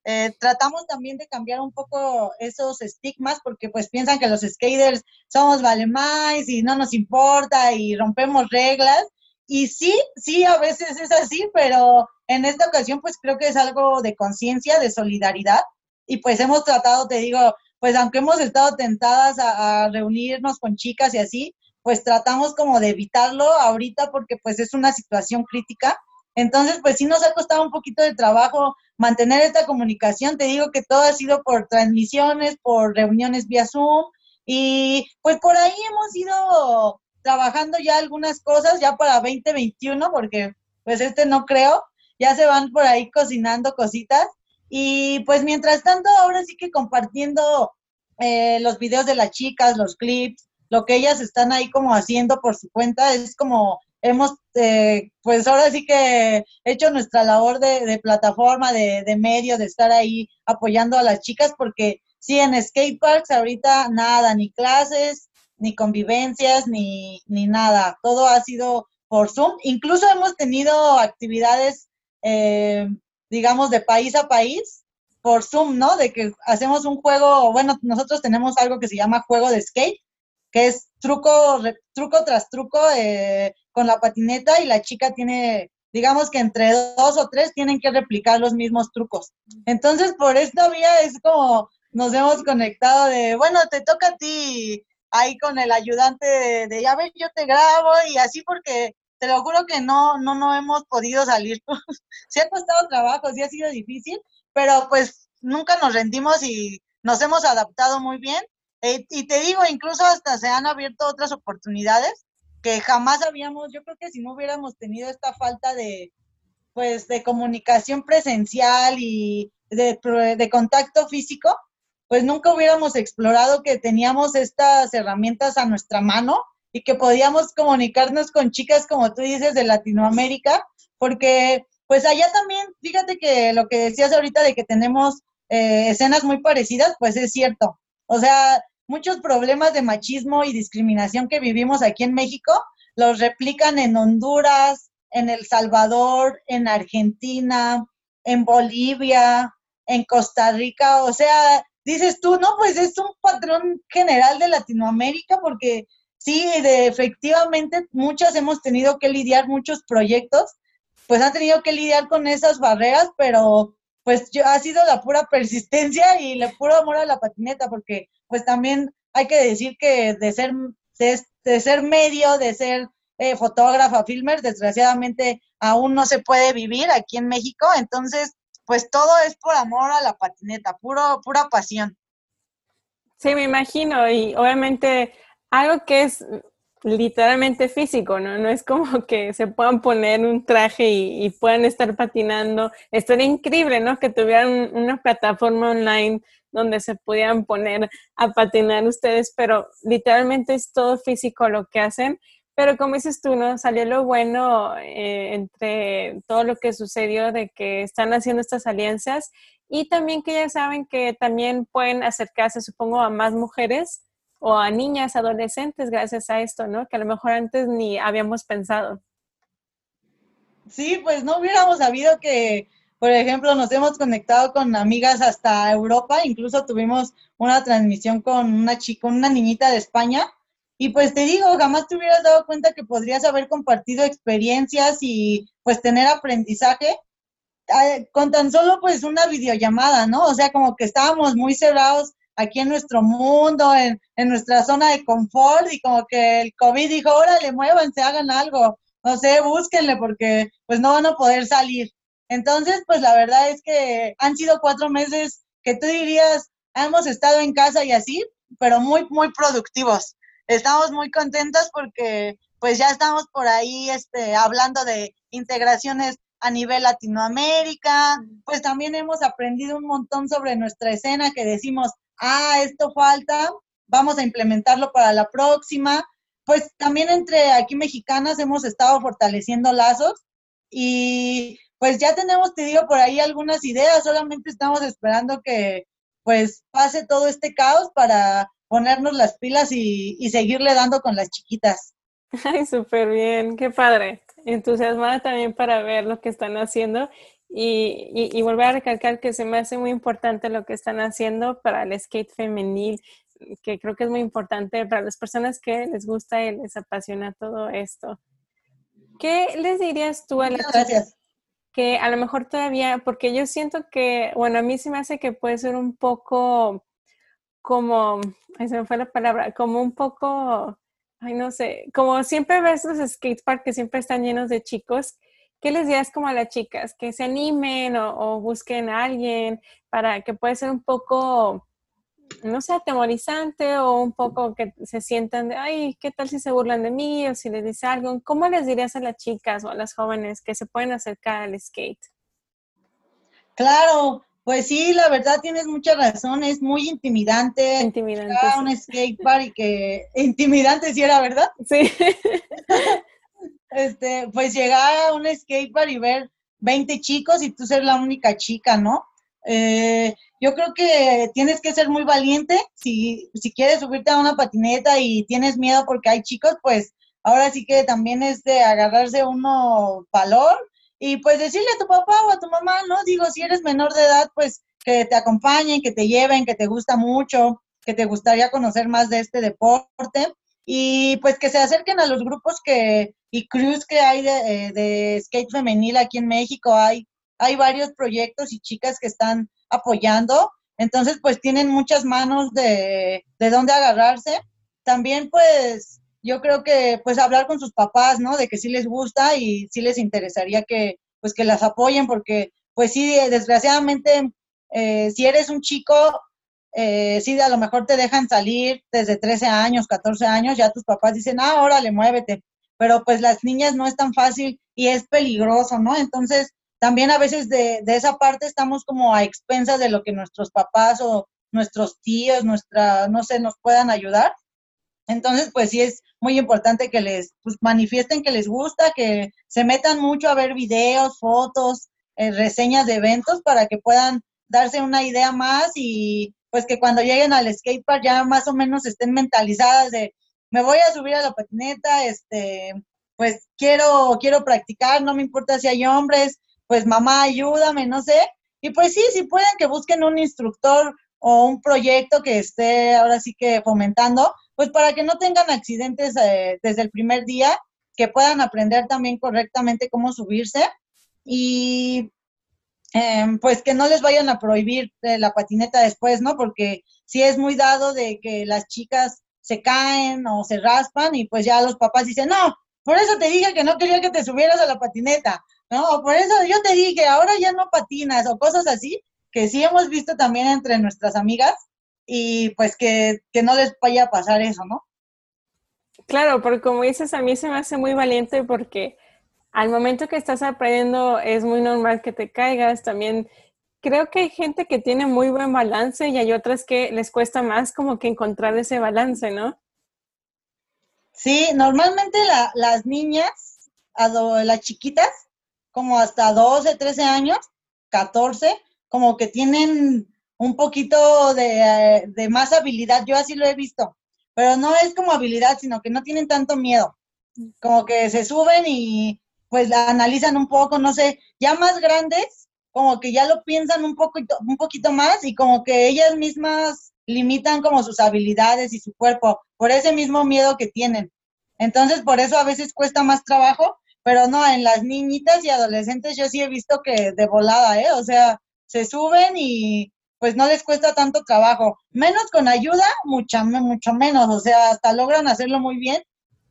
eh, tratamos también de cambiar un poco esos estigmas porque pues piensan que los skaters somos valemais y no nos importa y rompemos reglas. Y sí, sí, a veces es así, pero en esta ocasión pues creo que es algo de conciencia, de solidaridad. Y pues hemos tratado, te digo, pues aunque hemos estado tentadas a, a reunirnos con chicas y así, pues tratamos como de evitarlo ahorita porque pues es una situación crítica entonces, pues sí nos ha costado un poquito de trabajo mantener esta comunicación. Te digo que todo ha sido por transmisiones, por reuniones vía Zoom y pues por ahí hemos ido trabajando ya algunas cosas ya para 2021 porque pues este no creo, ya se van por ahí cocinando cositas y pues mientras tanto ahora sí que compartiendo eh, los videos de las chicas, los clips, lo que ellas están ahí como haciendo por su cuenta, es como hemos, eh, pues ahora sí que hecho nuestra labor de, plataforma, de, de, medio, de estar ahí apoyando a las chicas, porque sí, en skateparks ahorita nada, ni clases, ni convivencias, ni, ni nada, todo ha sido por Zoom. Incluso hemos tenido actividades, eh, digamos, de país a país por Zoom, ¿no? De que hacemos un juego, bueno, nosotros tenemos algo que se llama juego de skate, que es truco, truco tras truco eh, con la patineta y la chica tiene, digamos que entre dos o tres tienen que replicar los mismos trucos. Entonces, por esta vía es como nos hemos conectado de, bueno, te toca a ti ahí con el ayudante de, ya ves, yo te grabo y así porque te lo juro que no, no, no hemos podido salir. sí ha costado trabajo, sí ha sido difícil, pero pues nunca nos rendimos y nos hemos adaptado muy bien. Eh, y te digo, incluso hasta se han abierto otras oportunidades que jamás habíamos, yo creo que si no hubiéramos tenido esta falta de, pues, de comunicación presencial y de, de contacto físico, pues nunca hubiéramos explorado que teníamos estas herramientas a nuestra mano y que podíamos comunicarnos con chicas, como tú dices, de Latinoamérica, porque pues allá también, fíjate que lo que decías ahorita de que tenemos eh, escenas muy parecidas, pues es cierto. O sea, muchos problemas de machismo y discriminación que vivimos aquí en México los replican en Honduras, en El Salvador, en Argentina, en Bolivia, en Costa Rica. O sea, dices tú, no, pues es un patrón general de Latinoamérica porque sí, de, efectivamente muchas hemos tenido que lidiar, muchos proyectos, pues han tenido que lidiar con esas barreras, pero pues yo, ha sido la pura persistencia y el puro amor a la patineta, porque pues también hay que decir que de ser, de, ser medio, de ser eh, fotógrafa, filmer, desgraciadamente aún no se puede vivir aquí en México, entonces pues todo es por amor a la patineta, puro, pura pasión. Sí, me imagino, y obviamente algo que es literalmente físico, ¿no? No es como que se puedan poner un traje y, puedan estar patinando. Estaría increíble, ¿no? Que tuvieran una plataforma online donde se pudieran poner a patinar ustedes, pero literalmente es todo físico lo que hacen. Pero como dices tú, ¿no? Salió lo bueno eh, entre todo lo que sucedió de que están haciendo estas alianzas y también que ya saben que también pueden acercarse, supongo, a más mujeres o a niñas, adolescentes gracias a esto, ¿no? Que a lo mejor antes ni habíamos pensado. Sí, pues no hubiéramos sabido que, por ejemplo, nos hemos conectado con amigas hasta Europa, incluso tuvimos una transmisión con una chica, una niñita de España, y pues te digo, jamás te hubieras dado cuenta que podrías haber compartido experiencias y pues tener aprendizaje eh, con tan solo pues una videollamada, ¿no? O sea, como que estábamos muy cerrados aquí en nuestro mundo, en, en nuestra zona de confort y como que el COVID dijo, órale, muévanse, hagan algo, no sé, búsquenle porque pues no van a poder salir. Entonces, pues la verdad es que han sido cuatro meses que tú dirías, hemos estado en casa y así, pero muy, muy productivos estamos muy contentas porque pues ya estamos por ahí este, hablando de integraciones a nivel Latinoamérica, pues también hemos aprendido un montón sobre nuestra escena que decimos, ah, esto falta, vamos a implementarlo para la próxima. Pues también entre aquí mexicanas hemos estado fortaleciendo lazos y pues ya tenemos, te digo, por ahí algunas ideas, solamente estamos esperando que pues pase todo este caos para ponernos las pilas y, seguirle dando con las chiquitas. Ay, súper bien, qué padre. Entusiasmada también para ver lo que están haciendo y, y, volver a recalcar que se me hace muy importante lo que están haciendo para el skate femenil, que creo que es muy importante para las personas que les gusta y les apasiona todo esto. ¿Qué les dirías tú a las Gracias. Que a lo mejor todavía, porque yo siento que, bueno, a mí se me hace que puede ser un poco como, ay, se me fue la palabra, como un poco, ay, no sé, como siempre ves los skateparks que siempre están llenos de chicos, ¿qué les dirías como a las chicas? Que se animen o, busquen a alguien para que puede ser un poco, no sé, atemorizante o un poco que se sientan de, ay, ¿qué tal si se burlan de mí o si les dice algo? ¿Cómo les dirías a las chicas o a las jóvenes que se pueden acercar al skate? Claro, Pues sí, la verdad tienes mucha razón, es muy intimidante. Intimidante. un skatepark y que intimidante sí era, ¿verdad? Sí. este, pues llegar a un skatepark y ver 20 chicos y tú ser la única chica, ¿no? Eh, yo creo que tienes que ser muy valiente. Si, si quieres subirte a una patineta y tienes miedo porque hay chicos, pues ahora sí que también es de agarrarse uno valor y pues decirle a tu papá o a tu mamá, ¿no? Digo, si eres menor de edad, pues que te acompañen, que te lleven, que te gusta mucho, que te gustaría conocer más de este deporte y pues que se acerquen a los grupos que y crews que hay de, eh, de skate femenil aquí en México. Hay, hay varios proyectos y chicas que están apoyando. Entonces, pues tienen muchas manos de, de dónde agarrarse. También, pues, yo creo que pues hablar con sus papás, ¿no? De que sí les gusta y sí les interesaría que pues que las apoyen porque pues sí, desgraciadamente, eh, si eres un chico, eh, sí, a lo mejor te dejan salir desde 13 años, 14 años, ya tus papás dicen, ah, órale, muévete, pero pues las niñas no es tan fácil y es peligroso, ¿no? Entonces, también a veces de, de esa parte estamos como a expensas de lo que nuestros papás o nuestros tíos, nuestra, no sé, nos puedan ayudar. Entonces, pues sí es muy importante que les pues, manifiesten que les gusta, que se metan mucho a ver videos, fotos, eh, reseñas de eventos para que puedan darse una idea más y pues que cuando lleguen al skatepark ya más o menos estén mentalizadas de me voy a subir a la patineta, este, pues quiero, quiero practicar, no me importa si hay hombres, pues mamá ayúdame, no sé. Y pues sí, si pueden que busquen un instructor o un proyecto que esté ahora sí que fomentando, pues para que no tengan accidentes eh, desde el primer día, que puedan aprender también correctamente cómo subirse y em, pues que no les vayan a prohibir eh, la patineta después, ¿no? Porque si es muy dado de que las chicas se caen o se raspan y pues ya los papás dicen, no, por eso te dije que no quería que te subieras a la patineta, ¿no? por eso yo te dije, ahora ya no patinas o cosas así, que sí hemos visto también entre nuestras amigas y pues que, no les vaya a pasar eso, ¿no? Claro, porque como dices, a mí se me hace muy valiente porque al momento que estás aprendiendo es muy normal que te caigas. También creo que hay gente que tiene muy buen balance y hay otras que les cuesta más como que encontrar ese balance, ¿no? Sí, normalmente las niñas, las chiquitas, como hasta 12, 13 años, 14, como que tienen un poquito de, de, más habilidad, yo así lo he visto, pero no es como habilidad, sino que no tienen tanto miedo, como que se suben y pues la analizan un poco, no sé, ya más grandes, como que ya lo piensan un poquito, un poquito más y como que ellas mismas limitan como sus habilidades y su cuerpo por ese mismo miedo que tienen. Entonces, por eso a veces cuesta más trabajo, pero no, en las niñitas y adolescentes yo sí he visto que de volada, ¿eh? O sea, se suben y pues no les cuesta tanto trabajo. Menos con ayuda, mucha, mucho menos, o sea, hasta logran hacerlo muy bien,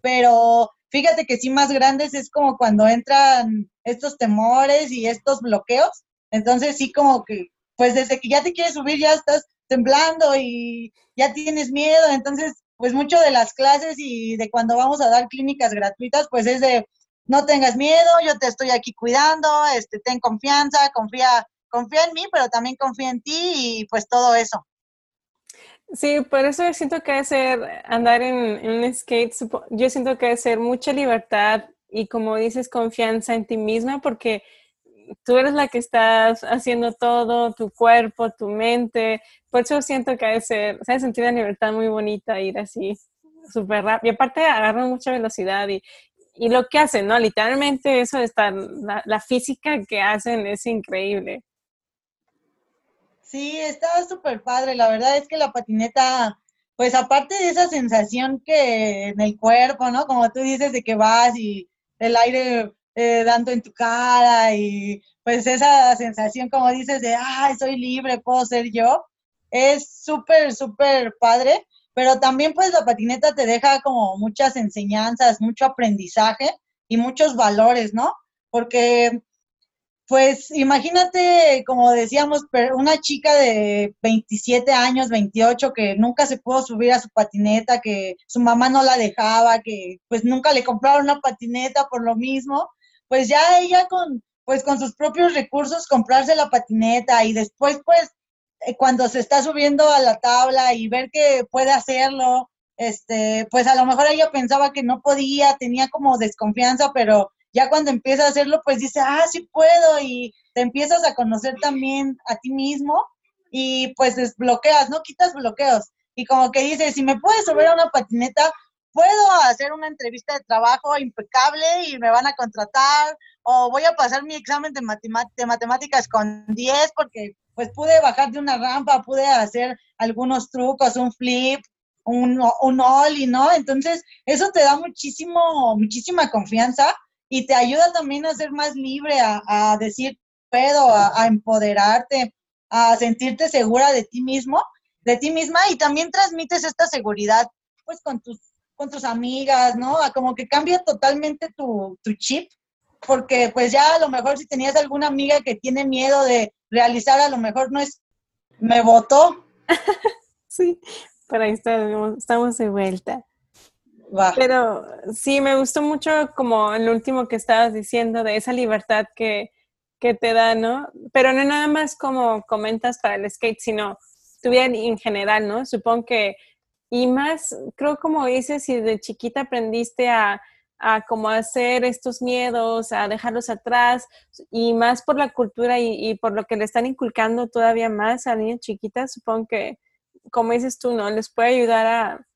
pero fíjate que sí más grandes es como cuando entran estos temores y estos bloqueos, entonces sí como que, pues desde que ya te quieres subir ya estás temblando y ya tienes miedo, entonces pues mucho de las clases y de cuando vamos a dar clínicas gratuitas, pues es de no tengas miedo, yo te estoy aquí cuidando, este, ten confianza, confía confía en mí, pero también confía en ti y pues todo eso. Sí, por eso siento que ser andar en, un skate, yo siento que ser mucha libertad y como dices, confianza en ti misma, porque tú eres la que estás haciendo todo, tu cuerpo, tu mente, por eso siento que debe ser, o sentir una libertad muy bonita ir así súper rápido. Y aparte agarran mucha velocidad y, y, lo que hacen, ¿no? Literalmente eso de estar, la física que hacen es increíble. Sí, estaba súper padre. La verdad es que la patineta, pues aparte de esa sensación que en el cuerpo, ¿no? Como tú dices, de que vas y el aire eh, dando en tu cara y pues esa sensación, como dices, de, ay, soy libre, puedo ser yo, es súper, súper padre. Pero también pues la patineta te deja como muchas enseñanzas, mucho aprendizaje y muchos valores, ¿no? Porque pues imagínate, como decíamos, una chica de 27 años, 28, que nunca se pudo subir a su patineta, que su mamá no la dejaba, que pues nunca le compraron una patineta por lo mismo, pues ya ella con, pues con sus propios recursos comprarse la patineta y después pues cuando se está subiendo a la tabla y ver que puede hacerlo, este, pues a lo mejor ella pensaba que no podía, tenía como desconfianza, pero ya cuando empieza a hacerlo, pues dice, ah, sí puedo y te empiezas a conocer también a ti mismo y pues desbloqueas, ¿no? Quitas bloqueos. Y como que dices, si me puedes subir a una patineta, puedo hacer una entrevista de trabajo impecable y me van a contratar, o voy a pasar mi examen de, matemáticas con 10 porque pues pude bajar de una rampa, pude hacer algunos trucos, un flip, un, un ollie, ¿no? Entonces, eso te da muchísimo, muchísima confianza y te ayuda también a ser más libre, a, decir, puedo, a, empoderarte, a sentirte segura de ti mismo, de ti misma y también transmites esta seguridad pues con tus, con tus amigas, ¿no? A como que cambia totalmente tu, tu chip, porque pues ya a lo mejor si tenías alguna amiga que tiene miedo de realizar, a lo mejor no es, me votó. sí, pero ahí estamos, estamos de vuelta. Pero sí, me gustó mucho como el último que estabas diciendo de esa libertad que, que te da, ¿no? Pero no nada más como comentas para el skate, sino tu vida en general, ¿no? Supongo que, y más, creo como dices, si de chiquita aprendiste a, a como hacer estos miedos, a dejarlos atrás, y más por la cultura y, por lo que le están inculcando todavía más a niñas chiquitas, supongo que, como dices tú, ¿no? Les puede ayudar a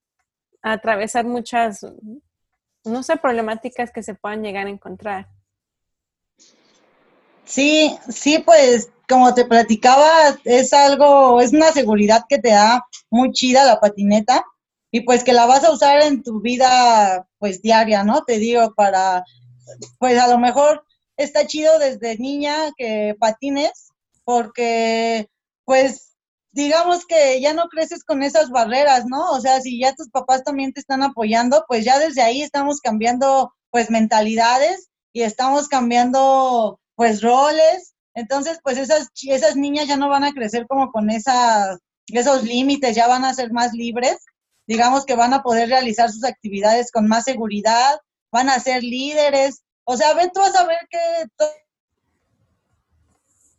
atravesar muchas, no sé, problemáticas que se puedan llegar a encontrar. Sí, sí, pues como te platicaba, es algo, es una seguridad que te da muy chida la patineta y pues que la vas a usar en tu vida pues diaria, ¿no? Te digo, para, pues a lo mejor está chido desde niña que patines porque pues digamos que ya no creces con esas barreras, ¿no? O sea, si ya tus papás también te están apoyando, pues ya desde ahí estamos cambiando pues mentalidades y estamos cambiando pues roles. Entonces, pues esas, esas niñas ya no van a crecer como con esas, esos límites, ya van a ser más libres. Digamos que van a poder realizar sus actividades con más seguridad, van a ser líderes. O sea, ven tú a ver que,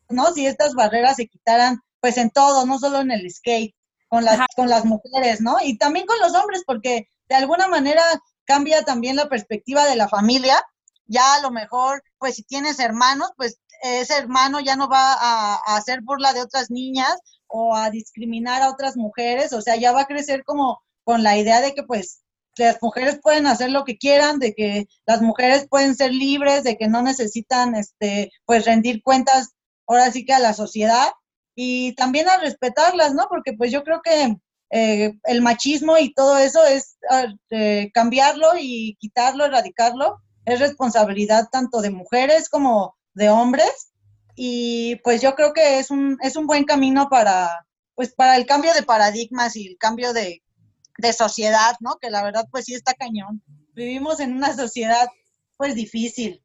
¿no? Si estas barreras se quitaran pues en todo, no solo en el skate, con las, con las mujeres, ¿no? Y también con los hombres, porque de alguna manera cambia también la perspectiva de la familia. Ya a lo mejor, pues si tienes hermanos, pues ese hermano ya no va a, hacer burla de otras niñas o a discriminar a otras mujeres, o sea, ya va a crecer como con la idea de que pues las mujeres pueden hacer lo que quieran, de que las mujeres pueden ser libres, de que no necesitan este pues rendir cuentas ahora sí que a la sociedad y también a respetarlas, ¿no? Porque pues yo creo que eh, el machismo y todo eso es ah, cambiarlo y quitarlo, erradicarlo, es responsabilidad tanto de mujeres como de hombres y pues yo creo que es un, es un buen camino para, pues para el cambio de paradigmas y el cambio de, de sociedad, ¿no? Que la verdad pues sí está cañón. Vivimos en una sociedad pues difícil.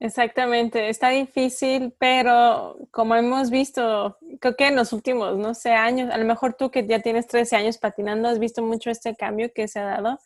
Exactamente, está difícil, pero como hemos visto, creo que en los últimos, no sé, años, a lo mejor tú que ya tienes 13 años patinando, has visto mucho este cambio que se ha dado.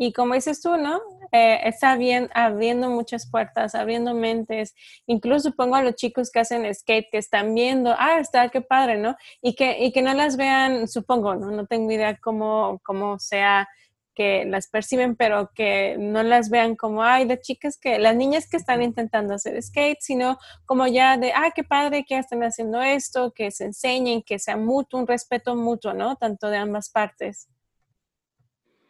Y como dices tú, ¿no? Eh, está bien abriendo muchas puertas, abriendo mentes. Incluso pongo a los chicos que hacen skate, que están viendo, ah, está, qué padre, ¿no? Y que, y que no las vean, supongo, ¿no? No tengo idea cómo, cómo sea que las perciben, pero que no las vean como, ay, las chicas que, las niñas que están intentando hacer skate, sino como ya de, ah, qué padre que están haciendo esto, que se enseñen, que sea mutuo, un respeto mutuo, ¿no? Tanto de ambas partes.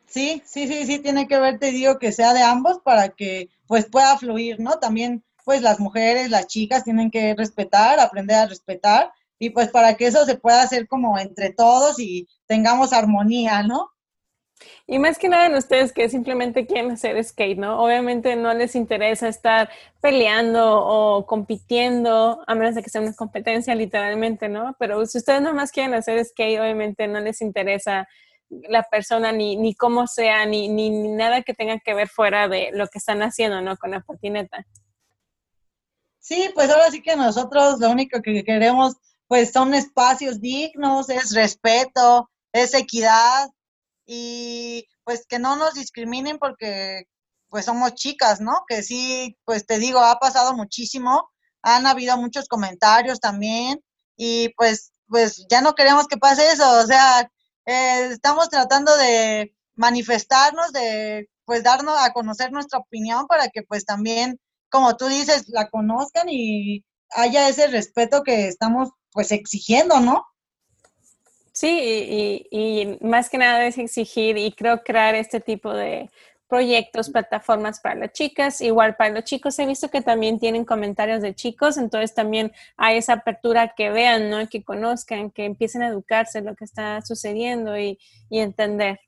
Sí, sí, sí, sí, tiene que ver, te digo, que sea de ambos para que pues pueda fluir, ¿no? También pues las mujeres, las chicas tienen que respetar, aprender a respetar y pues para que eso se pueda hacer como entre todos y tengamos armonía, ¿no? Y más que nada en ustedes que simplemente quieren hacer skate, ¿no? Obviamente no les interesa estar peleando o compitiendo, a menos de que sea una competencia literalmente, ¿no? Pero si ustedes nomás quieren hacer skate, obviamente no les interesa la persona ni, ni cómo sea, ni, ni, nada que tenga que ver fuera de lo que están haciendo, ¿no? Con la patineta. Sí, pues ahora sí que nosotros lo único que queremos pues son espacios dignos, es respeto, es equidad, y pues que no nos discriminen porque pues somos chicas, ¿no? Que sí, pues te digo, ha pasado muchísimo han habido muchos comentarios también y pues, pues ya no queremos que pase eso, o sea, eh, estamos tratando de manifestarnos, de pues darnos a conocer nuestra opinión para que pues también, como tú dices, la conozcan y haya ese respeto que estamos pues exigiendo, ¿no? Sí, y, y, más que nada es exigir y creo crear este tipo de proyectos, plataformas para las chicas, igual para los chicos. He visto que también tienen comentarios de chicos, entonces también hay esa apertura que vean, ¿no? Que conozcan, que empiecen a educarse lo que está sucediendo y, y entender.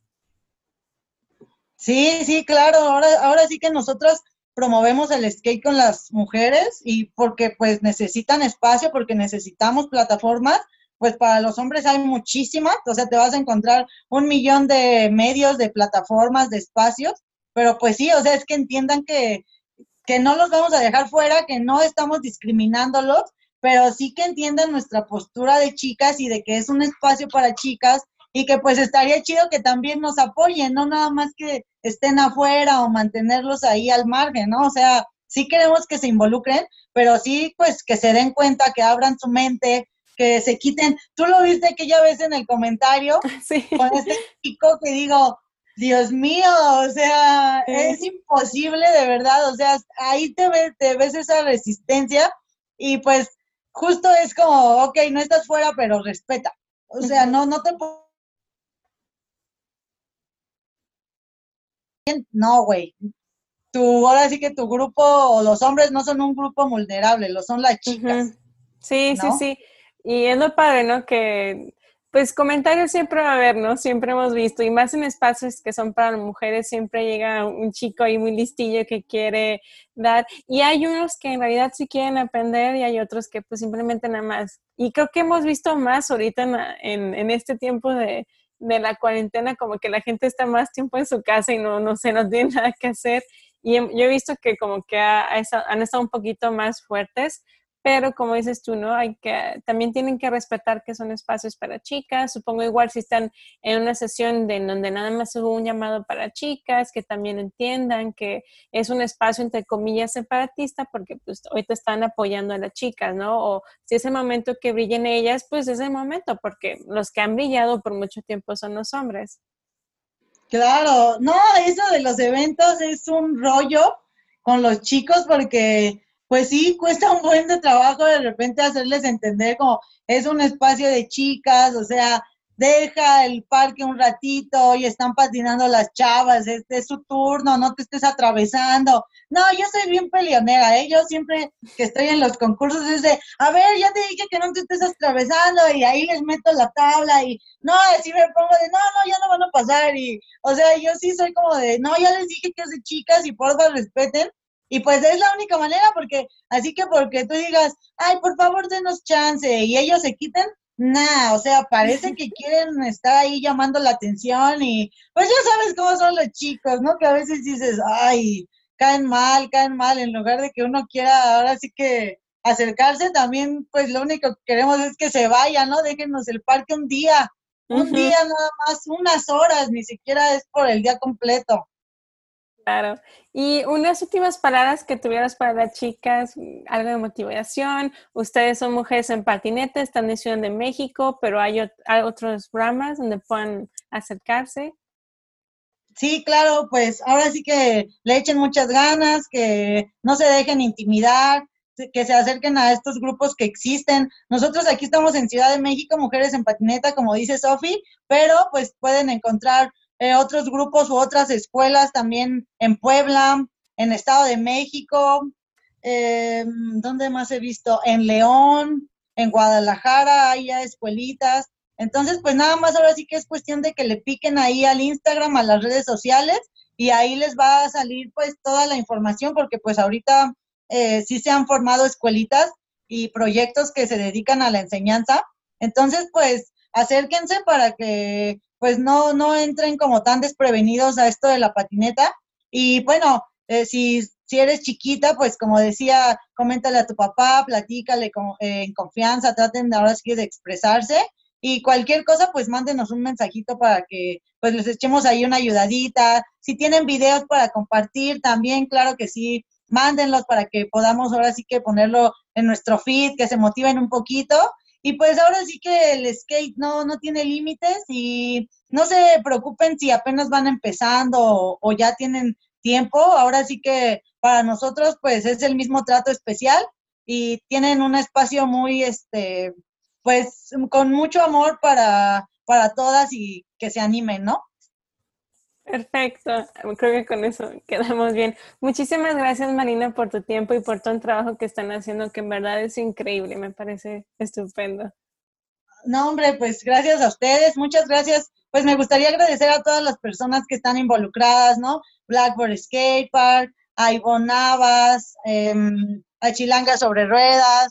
Sí, sí, claro. Ahora, ahora sí que nosotros promovemos el skate con las mujeres y porque pues necesitan espacio, porque necesitamos plataformas, pues para los hombres hay muchísimas, o sea, te vas a encontrar un millón de medios, de plataformas, de espacios, pero pues sí, o sea, es que entiendan que, que no los vamos a dejar fuera, que no estamos discriminándolos, pero sí que entiendan nuestra postura de chicas y de que es un espacio para chicas y que pues estaría chido que también nos apoyen, no nada más que estén afuera o mantenerlos ahí al margen, ¿no? O sea, sí queremos que se involucren, pero sí pues que se den cuenta, que abran su mente, que se quiten. Tú lo viste aquella vez en el comentario sí. con este chico que digo, Dios mío, o sea, es imposible de verdad, o sea, ahí te ves, te ves esa resistencia y pues justo es como, ok, no estás fuera, pero respeta. O sea, no, no te no, güey. Tu, ahora sí que tu grupo, o los hombres no son un grupo vulnerable, lo son las chicas. Sí, sí, sí. Y es lo padre, ¿no? Que pues comentarios siempre va a haber, ¿no? Siempre hemos visto, y más en espacios que son para mujeres, siempre llega un chico ahí muy listillo que quiere dar, y hay unos que en realidad sí quieren aprender y hay otros que pues simplemente nada más. Y creo que hemos visto más ahorita en, en este tiempo de, de la cuarentena, como que la gente está más tiempo en su casa y no, no sé, no tiene nada que hacer. Y yo he visto que como que han estado un poquito más fuertes, pero como dices tú, ¿no? Hay que, también tienen que respetar que son espacios para chicas. Supongo igual si están en una sesión de, donde nada más hubo un llamado para chicas, que también entiendan que es un espacio entre comillas separatista porque pues hoy te están apoyando a las chicas, ¿no? O si es el momento que brillen ellas, pues es el momento porque los que han brillado por mucho tiempo son los hombres. Claro, no, eso de los eventos es un rollo con los chicos porque pues sí, cuesta un buen de trabajo de repente hacerles entender como es un espacio de chicas, o sea, deja el parque un ratito y están patinando las chavas, este es su turno, no te estés atravesando. No, yo soy bien peleonera, ¿eh? Yo siempre que estoy en los concursos es de, a ver, ya te dije que no te estés atravesando y ahí les meto la tabla y no, así me pongo de, no, no, ya no van a pasar y, o sea, yo sí soy como de, no, ya les dije que es de chicas y por favor respeten y pues es la única manera, porque así que porque tú digas, ay, por favor, denos chance, y ellos se quiten, nada, o sea, parece que quieren estar ahí llamando la atención y pues ya sabes cómo son los chicos, ¿no? Que a veces dices, ay, caen mal, caen mal, en lugar de que uno quiera ahora sí que acercarse, también pues lo único que queremos es que se vaya, ¿no? Déjenos el parque un día, un día nada más, unas horas, ni siquiera es por el día completo. Claro. Y unas últimas palabras que tuvieras para las chicas, algo de motivación. Ustedes son mujeres en patineta, están en Ciudad de México, pero hay, otros ramas donde puedan acercarse. Sí, claro, pues ahora sí que le echen muchas ganas, que no se dejen intimidar, que se acerquen a estos grupos que existen. Nosotros aquí estamos en Ciudad de México, Mujeres en Patineta, como dice Sofi, pero pues pueden encontrar eh, otros grupos u otras escuelas también en Puebla, en Estado de México, eh, ¿dónde más he visto? En León, en Guadalajara, hay ya escuelitas. Entonces, pues nada más ahora sí que es cuestión de que le piquen ahí al Instagram, a las redes sociales, y ahí les va a salir pues toda la información, porque pues ahorita eh, sí se han formado escuelitas y proyectos que se dedican a la enseñanza. Entonces, pues acérquense para que pues no, no entren como tan desprevenidos a esto de la patineta. Y bueno, eh, si, si eres chiquita, pues como decía, coméntale a tu papá, platícale con, eh, en confianza, traten ahora sí de expresarse. Y cualquier cosa, pues mándenos un mensajito para que pues les echemos ahí una ayudadita. Si tienen videos para compartir, también, claro que sí, mándenlos para que podamos ahora sí que ponerlo en nuestro feed, que se motiven un poquito. Y pues ahora sí que el skate no, no tiene límites y no se preocupen si apenas van empezando o, ya tienen tiempo. Ahora sí que para nosotros pues es el mismo trato especial y tienen un espacio muy, este, pues con mucho amor para, para todas y que se animen, ¿no? Perfecto, creo que con eso quedamos bien. Muchísimas gracias Marina por tu tiempo y por todo el trabajo que están haciendo, que en verdad es increíble, me parece estupendo. No, hombre, pues gracias a ustedes, muchas gracias. Pues me gustaría agradecer a todas las personas que están involucradas, ¿no? Blackboard Skate Park, a Ivonne Navas, em, a Chilanga sobre Ruedas.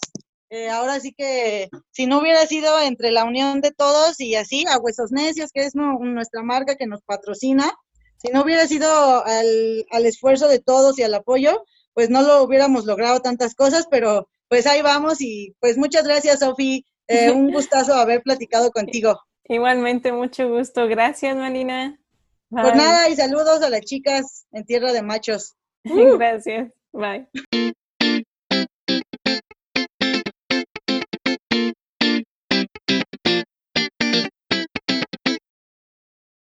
Eh, ahora sí que si no hubiera sido entre la unión de todos y así, a Huesos Necios, que es nuestra marca que nos patrocina, si no hubiera sido al, al, esfuerzo de todos y al apoyo, pues no lo hubiéramos logrado tantas cosas, pero pues ahí vamos y pues muchas gracias, Sofi. Eh, un gustazo haber platicado contigo. Igualmente, mucho gusto. Gracias, Marina. Pues nada, y saludos a las chicas en Tierra de Machos. Gracias. Bye.